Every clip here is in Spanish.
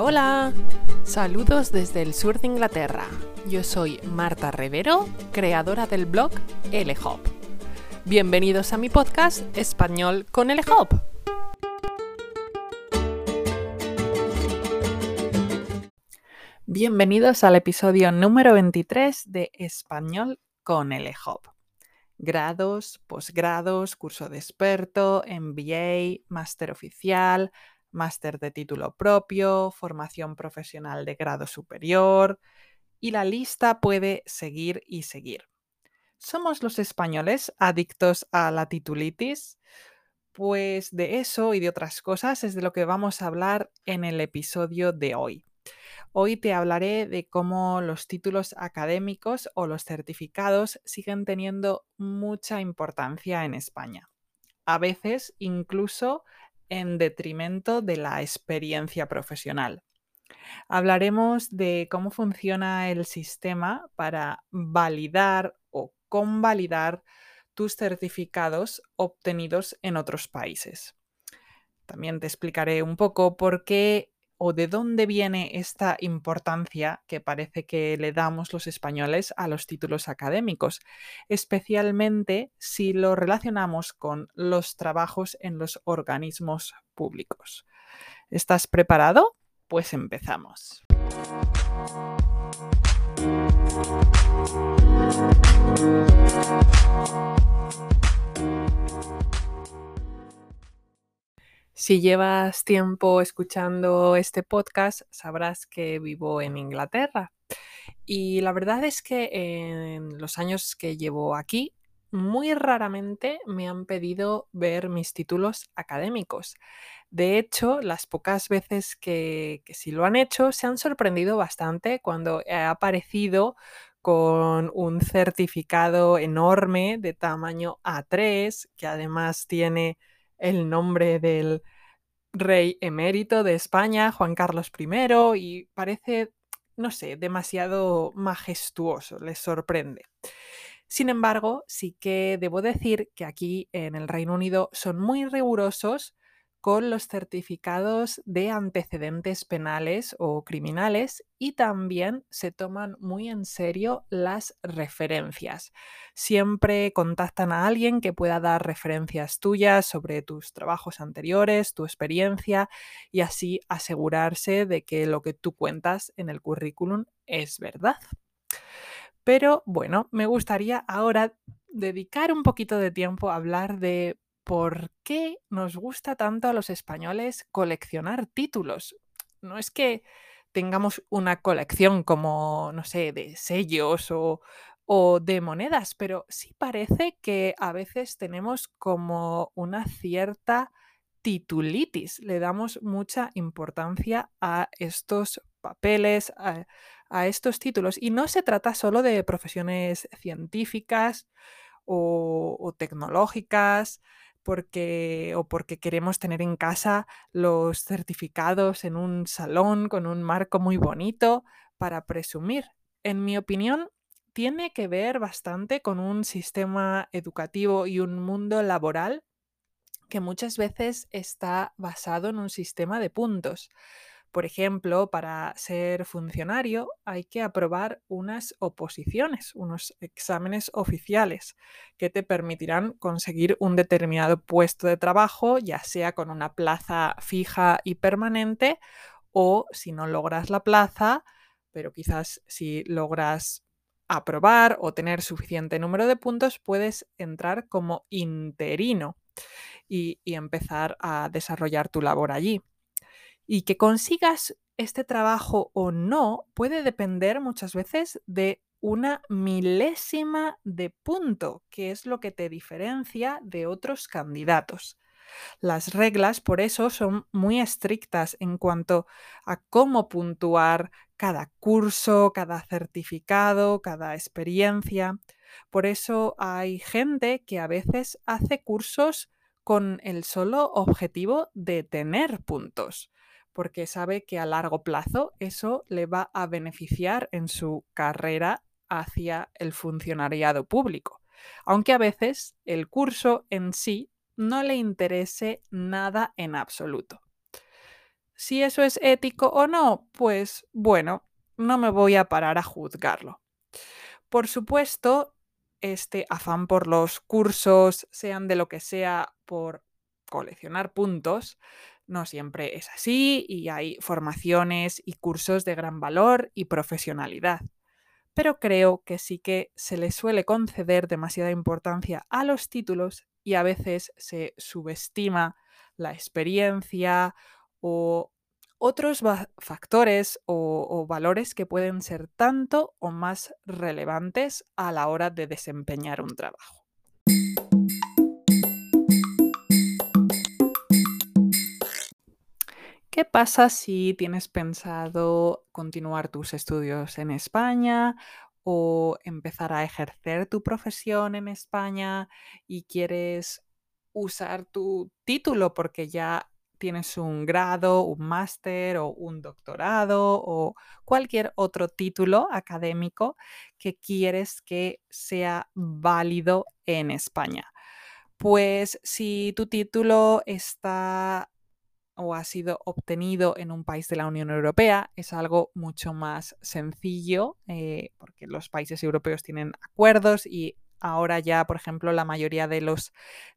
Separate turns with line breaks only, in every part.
Hola. Saludos desde el sur de Inglaterra. Yo soy Marta Rivero, creadora del blog LHOP. Bienvenidos a mi podcast Español con LHOP. Bienvenidos al episodio número 23 de Español con LHOP. Grados, posgrados, curso de experto, MBA, máster oficial, máster de título propio, formación profesional de grado superior y la lista puede seguir y seguir. ¿Somos los españoles adictos a la titulitis? Pues de eso y de otras cosas es de lo que vamos a hablar en el episodio de hoy. Hoy te hablaré de cómo los títulos académicos o los certificados siguen teniendo mucha importancia en España. A veces incluso en detrimento de la experiencia profesional. Hablaremos de cómo funciona el sistema para validar o convalidar tus certificados obtenidos en otros países. También te explicaré un poco por qué o de dónde viene esta importancia que parece que le damos los españoles a los títulos académicos, especialmente si lo relacionamos con los trabajos en los organismos públicos. ¿Estás preparado? Pues empezamos. Si llevas tiempo escuchando este podcast, sabrás que vivo en Inglaterra. Y la verdad es que en los años que llevo aquí, muy raramente me han pedido ver mis títulos académicos. De hecho, las pocas veces que, que sí lo han hecho, se han sorprendido bastante cuando he aparecido con un certificado enorme de tamaño A3, que además tiene el nombre del rey emérito de España, Juan Carlos I, y parece, no sé, demasiado majestuoso, les sorprende. Sin embargo, sí que debo decir que aquí en el Reino Unido son muy rigurosos con los certificados de antecedentes penales o criminales y también se toman muy en serio las referencias. Siempre contactan a alguien que pueda dar referencias tuyas sobre tus trabajos anteriores, tu experiencia y así asegurarse de que lo que tú cuentas en el currículum es verdad. Pero bueno, me gustaría ahora dedicar un poquito de tiempo a hablar de por qué nos gusta tanto a los españoles coleccionar títulos. No es que tengamos una colección como, no sé, de sellos o, de monedas, pero sí parece que a veces tenemos como una cierta titulitis. Le damos mucha importancia a estos papeles, a, estos títulos. Y no se trata solo de profesiones científicas o, o tecnológicas, porque o porque queremos tener en casa los certificados en un salón con un marco muy bonito para presumir. En mi opinión, tiene que ver bastante con un sistema educativo y un mundo laboral que muchas veces está basado en un sistema de puntos. Por ejemplo, para ser funcionario hay que aprobar unas oposiciones, unos exámenes oficiales que te permitirán conseguir un determinado puesto de trabajo, ya sea con una plaza fija y permanente o si no logras la plaza, pero quizás si logras aprobar o tener suficiente número de puntos, puedes entrar como interino y, empezar a desarrollar tu labor allí. Y que consigas este trabajo o no puede depender muchas veces de una milésima de punto, que es lo que te diferencia de otros candidatos. Las reglas, por eso, son muy estrictas en cuanto a cómo puntuar cada curso, cada certificado, cada experiencia. Por eso hay gente que a veces hace cursos con el solo objetivo de tener puntos porque sabe que a largo plazo eso le va a beneficiar en su carrera hacia el funcionariado público, aunque a veces el curso en sí no le interese nada en absoluto. Si eso es ético o no, pues bueno, no me voy a parar a juzgarlo. Por supuesto, este afán por los cursos, sean de lo que sea, por coleccionar puntos, no siempre es así y hay formaciones y cursos de gran valor y profesionalidad. Pero creo que sí que se le suele conceder demasiada importancia a los títulos y a veces se subestima la experiencia o otros factores o, valores que pueden ser tanto o más relevantes a la hora de desempeñar un trabajo. ¿Qué pasa si tienes pensado continuar tus estudios en España o empezar a ejercer tu profesión en España y quieres usar tu título porque ya tienes un grado, un máster o un doctorado o cualquier otro título académico que quieres que sea válido en España. Pues si tu título está o ha sido obtenido en un país de la Unión Europea, es algo mucho más sencillo eh, porque los países europeos tienen acuerdos y ahora ya, por ejemplo, la mayoría de los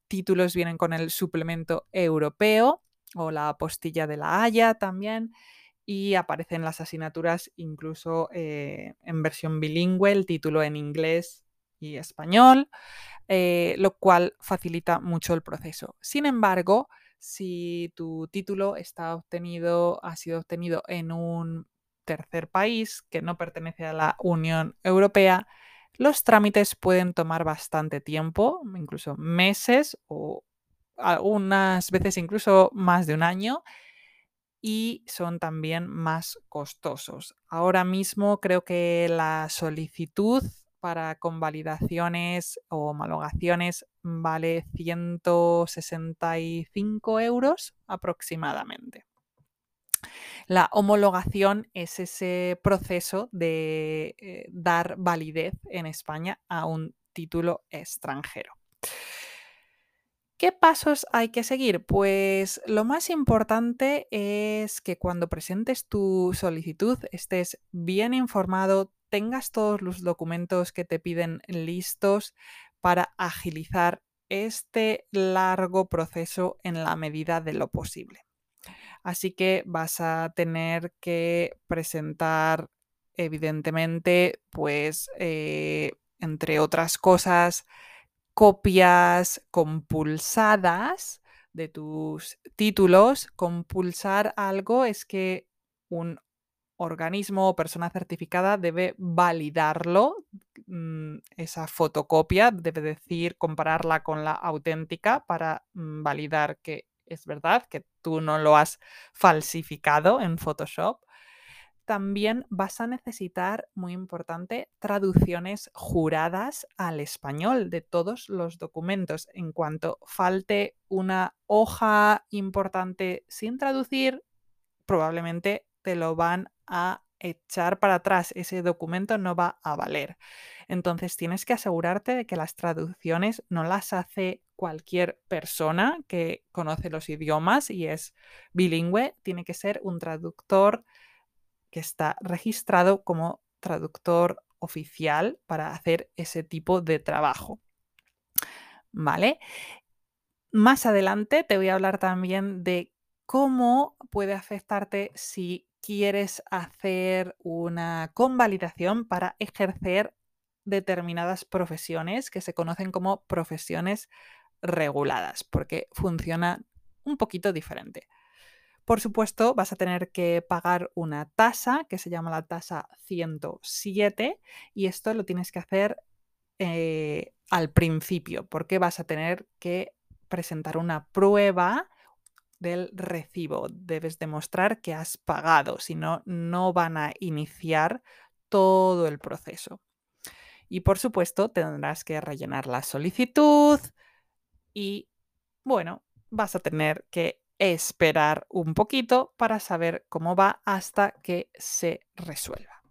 títulos vienen con el suplemento europeo o la postilla de la Haya también. Y aparecen las asignaturas incluso eh, en versión bilingüe, el título en inglés y español, eh, lo cual facilita mucho el proceso. Sin embargo, si tu título está obtenido, ha sido obtenido en un tercer país que no pertenece a la Unión Europea, los trámites pueden tomar bastante tiempo, incluso meses o algunas veces incluso más de un año y son también más costosos. Ahora mismo creo que la solicitud para convalidaciones o homologaciones vale 165 euros aproximadamente. La homologación es ese proceso de eh, dar validez en España a un título extranjero. ¿Qué pasos hay que seguir? Pues lo más importante es que cuando presentes tu solicitud estés bien informado, tengas todos los documentos que te piden listos para agilizar este largo proceso en la medida de lo posible. Así que vas a tener que presentar, evidentemente, pues, eh, entre otras cosas, copias compulsadas de tus títulos. Compulsar algo es que un organismo o persona certificada debe validarlo, mm, esa fotocopia, debe decir, compararla con la auténtica para mm, validar que es verdad, que tú no lo has falsificado en Photoshop también vas a necesitar, muy importante, traducciones juradas al español de todos los documentos. En cuanto falte una hoja importante sin traducir, probablemente te lo van a echar para atrás. Ese documento no va a valer. Entonces tienes que asegurarte de que las traducciones no las hace cualquier persona que conoce los idiomas y es bilingüe. Tiene que ser un traductor que está registrado como traductor oficial para hacer ese tipo de trabajo. ¿Vale? Más adelante te voy a hablar también de cómo puede afectarte si quieres hacer una convalidación para ejercer determinadas profesiones que se conocen como profesiones reguladas, porque funciona un poquito diferente. Por supuesto, vas a tener que pagar una tasa que se llama la tasa 107 y esto lo tienes que hacer eh, al principio porque vas a tener que presentar una prueba del recibo. Debes demostrar que has pagado, si no, no van a iniciar todo el proceso. Y por supuesto, tendrás que rellenar la solicitud y, bueno, vas a tener que esperar un poquito para saber cómo va hasta que se resuelva.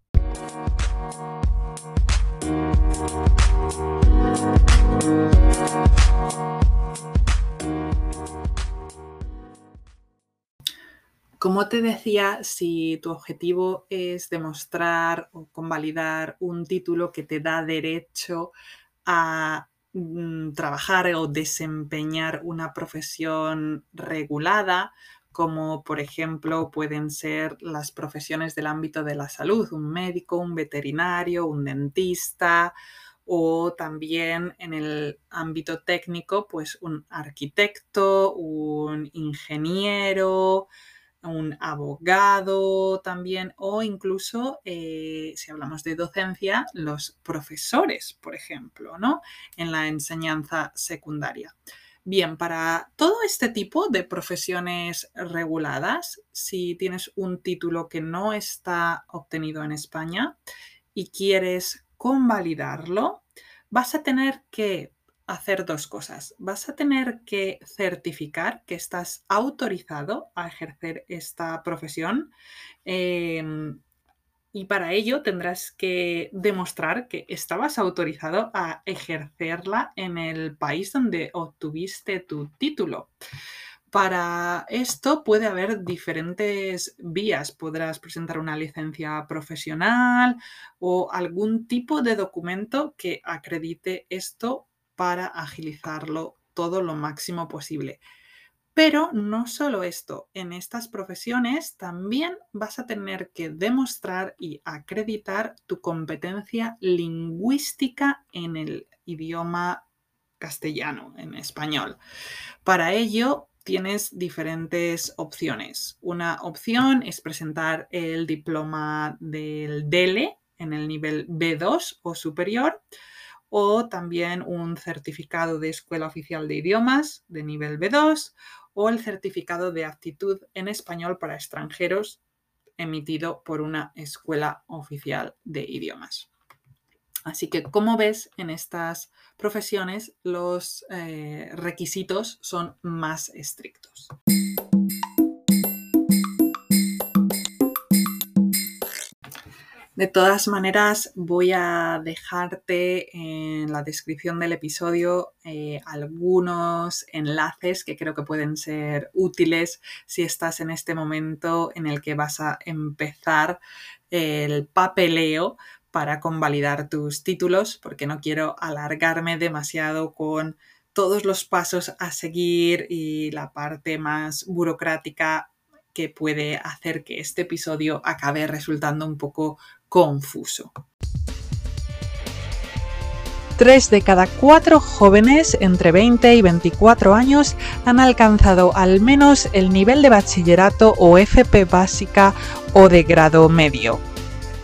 Como te decía, si tu objetivo es demostrar o convalidar un título que te da derecho a mm, trabajar o desempeñar una profesión regulada, como por ejemplo pueden ser las profesiones del ámbito de la salud, un médico, un veterinario, un dentista, o también en el ámbito técnico, pues un arquitecto, un ingeniero, un abogado también, o incluso, eh, si hablamos de docencia, los profesores, por ejemplo, ¿no? En la enseñanza secundaria. Bien, para todo este tipo de profesiones reguladas, si tienes un título que no está obtenido en España y quieres convalidarlo, vas a tener que hacer dos cosas. Vas a tener que certificar que estás autorizado a ejercer esta profesión. Em, y para ello tendrás que demostrar que estabas autorizado a ejercerla en el país donde obtuviste tu título. Para esto puede haber diferentes vías. Podrás presentar una licencia profesional o algún tipo de documento que acredite esto para agilizarlo todo lo máximo posible. Pero no solo esto, en estas profesiones también vas a tener que demostrar y acreditar tu competencia lingüística en el idioma castellano, en español. Para ello, tienes diferentes opciones. Una opción es presentar el diploma del DELE en el nivel B2 o superior o también un certificado de Escuela Oficial de Idiomas de nivel B2 o el certificado de aptitud en español para extranjeros emitido por una escuela oficial de idiomas. Así que, como ves, en estas profesiones los eh, requisitos son más estrictos. De todas maneras, voy a dejarte en la descripción del episodio eh, algunos enlaces que creo que pueden ser útiles si estás en este momento en el que vas a empezar el papeleo para convalidar tus títulos, porque no quiero alargarme demasiado con todos los pasos a seguir y la parte más burocrática que puede hacer que este episodio acabe resultando un poco confuso.
Tres de cada cuatro jóvenes entre 20 y 24 años han alcanzado al menos el nivel de bachillerato o FP básica o de grado medio.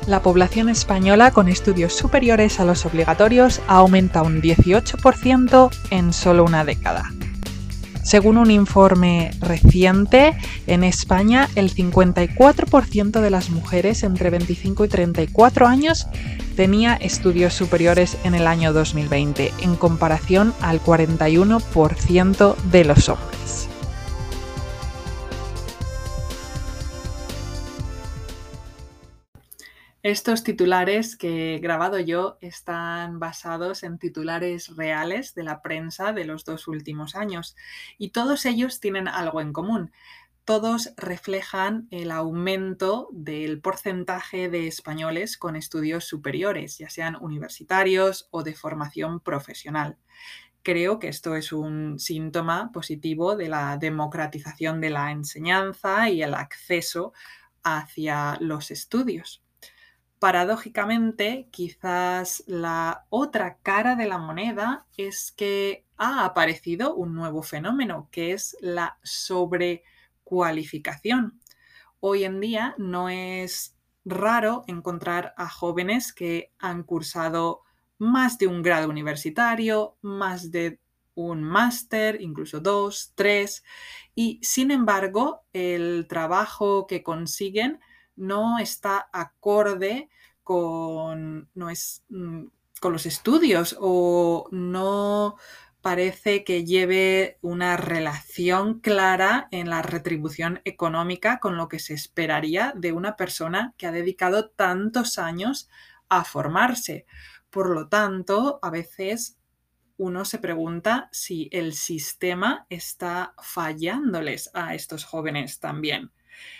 La población española con estudios superiores a los obligatorios aumenta un 18% en solo una década. Según un informe reciente, en España el 54% de las mujeres entre 25 y 34 años tenía estudios superiores en el año 2020, en comparación al 41% de los hombres.
Estos titulares que he grabado yo están basados en titulares reales de la prensa de los dos últimos años y todos ellos tienen algo en común. Todos reflejan el aumento del porcentaje de españoles con estudios superiores, ya sean universitarios o de formación profesional. Creo que esto es un síntoma positivo de la democratización de la enseñanza y el acceso hacia los estudios paradójicamente, quizás la otra cara de la moneda es que ha aparecido un nuevo fenómeno, que es la sobrecualificación. Hoy en día no es raro encontrar a jóvenes que han cursado más de un grado universitario, más de un máster, incluso dos, tres, y sin embargo el trabajo que consiguen no está acorde con, no es, mm, con los estudios o no parece que lleve una relación clara en la retribución económica con lo que se esperaría de una persona que ha dedicado tantos años a formarse. Por lo tanto, a veces uno se pregunta si el sistema está fallándoles a estos jóvenes también.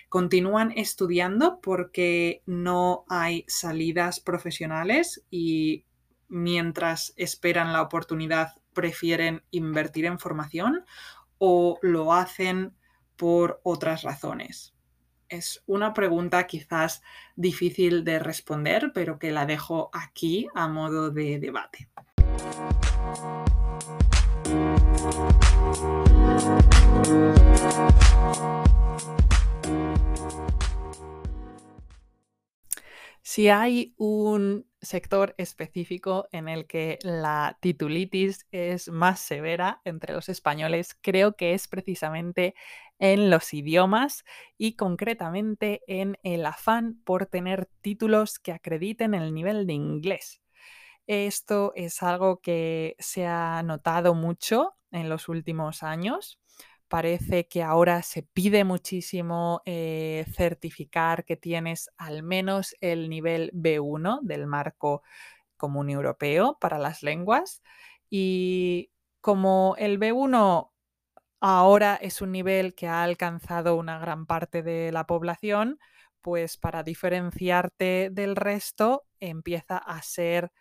Continúan estudiando porque no hay salidas profesionales y mientras esperan la oportunidad prefieren invertir en formación o lo hacen por otras razones. Es una pregunta quizás difícil de responder, pero que la dejo aquí a modo de debate.
Si hay un sector específico en el que la titulitis es más severa entre los españoles, creo que es precisamente en los idiomas y concretamente en el afán por tener títulos que acrediten el nivel de inglés. Esto es algo que se ha notado mucho en los últimos años. Parece que ahora se pide muchísimo eh, certificar que tienes al menos el nivel B1 del marco común europeo para las lenguas. Y como el B1 ahora es un nivel que ha alcanzado una gran parte de la población, pues para diferenciarte del resto empieza a ser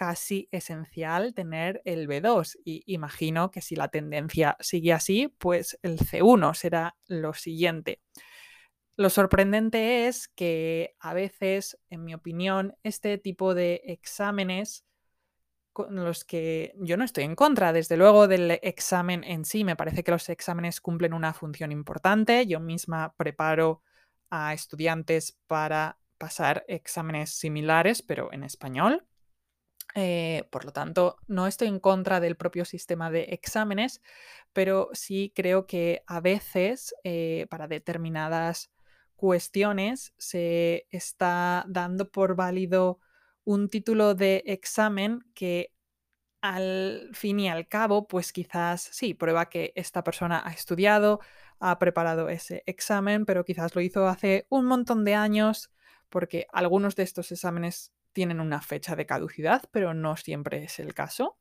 casi esencial tener el B2 y imagino que si la tendencia sigue así, pues el C1 será lo siguiente. Lo sorprendente es que a veces, en mi opinión, este tipo de exámenes con los que yo no estoy en contra, desde luego, del examen en sí. Me parece que los exámenes cumplen una función importante. Yo misma preparo a estudiantes para pasar exámenes similares, pero en español. Eh, por lo tanto, no estoy en contra del propio sistema de exámenes, pero sí creo que a veces eh, para determinadas cuestiones se está dando por válido un título de examen que al fin y al cabo, pues quizás sí, prueba que esta persona ha estudiado, ha preparado ese examen, pero quizás lo hizo hace un montón de años, porque algunos de estos exámenes tienen una fecha de caducidad, pero no siempre es el caso.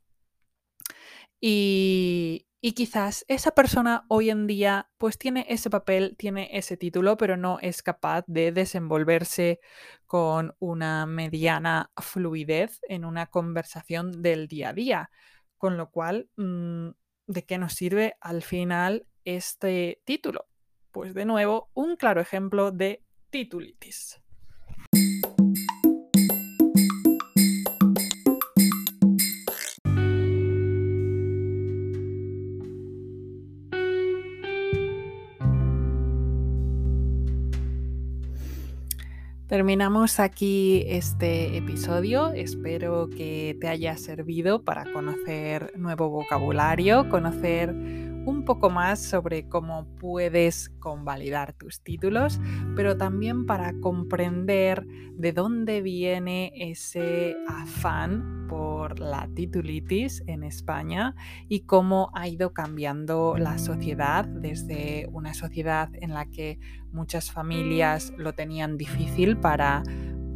Y, quizás esa persona hoy en día pues tiene ese papel, tiene ese título, pero no es capaz de desenvolverse con una mediana fluidez en una conversación del día a día. Con lo cual, mm, ¿de qué nos sirve al final este título? Pues de nuevo, un claro ejemplo de titulitis. Terminamos aquí este episodio. Espero que te haya servido para conocer nuevo vocabulario, conocer un poco más sobre cómo puedes convalidar tus títulos, pero también para comprender de dónde viene ese afán por la titulitis en España y cómo ha ido cambiando la sociedad desde una sociedad en la que muchas familias lo tenían difícil para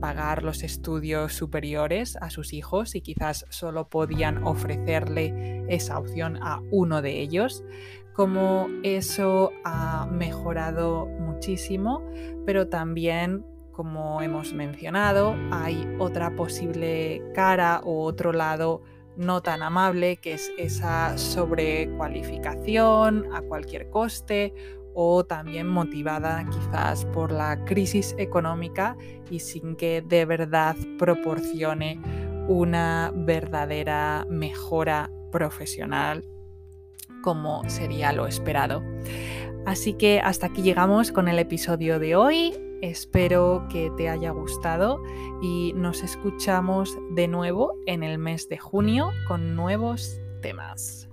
pagar los estudios superiores a sus hijos y quizás solo podían ofrecerle esa opción a uno de ellos, como eso ha mejorado muchísimo, pero también, como hemos mencionado, hay otra posible cara o otro lado no tan amable, que es esa sobrecualificación a cualquier coste o también motivada quizás por la crisis económica y sin que de verdad proporcione una verdadera mejora profesional como sería lo esperado. Así que hasta aquí llegamos con el episodio de hoy. Espero que te haya gustado y nos escuchamos de nuevo en el mes de junio con nuevos temas.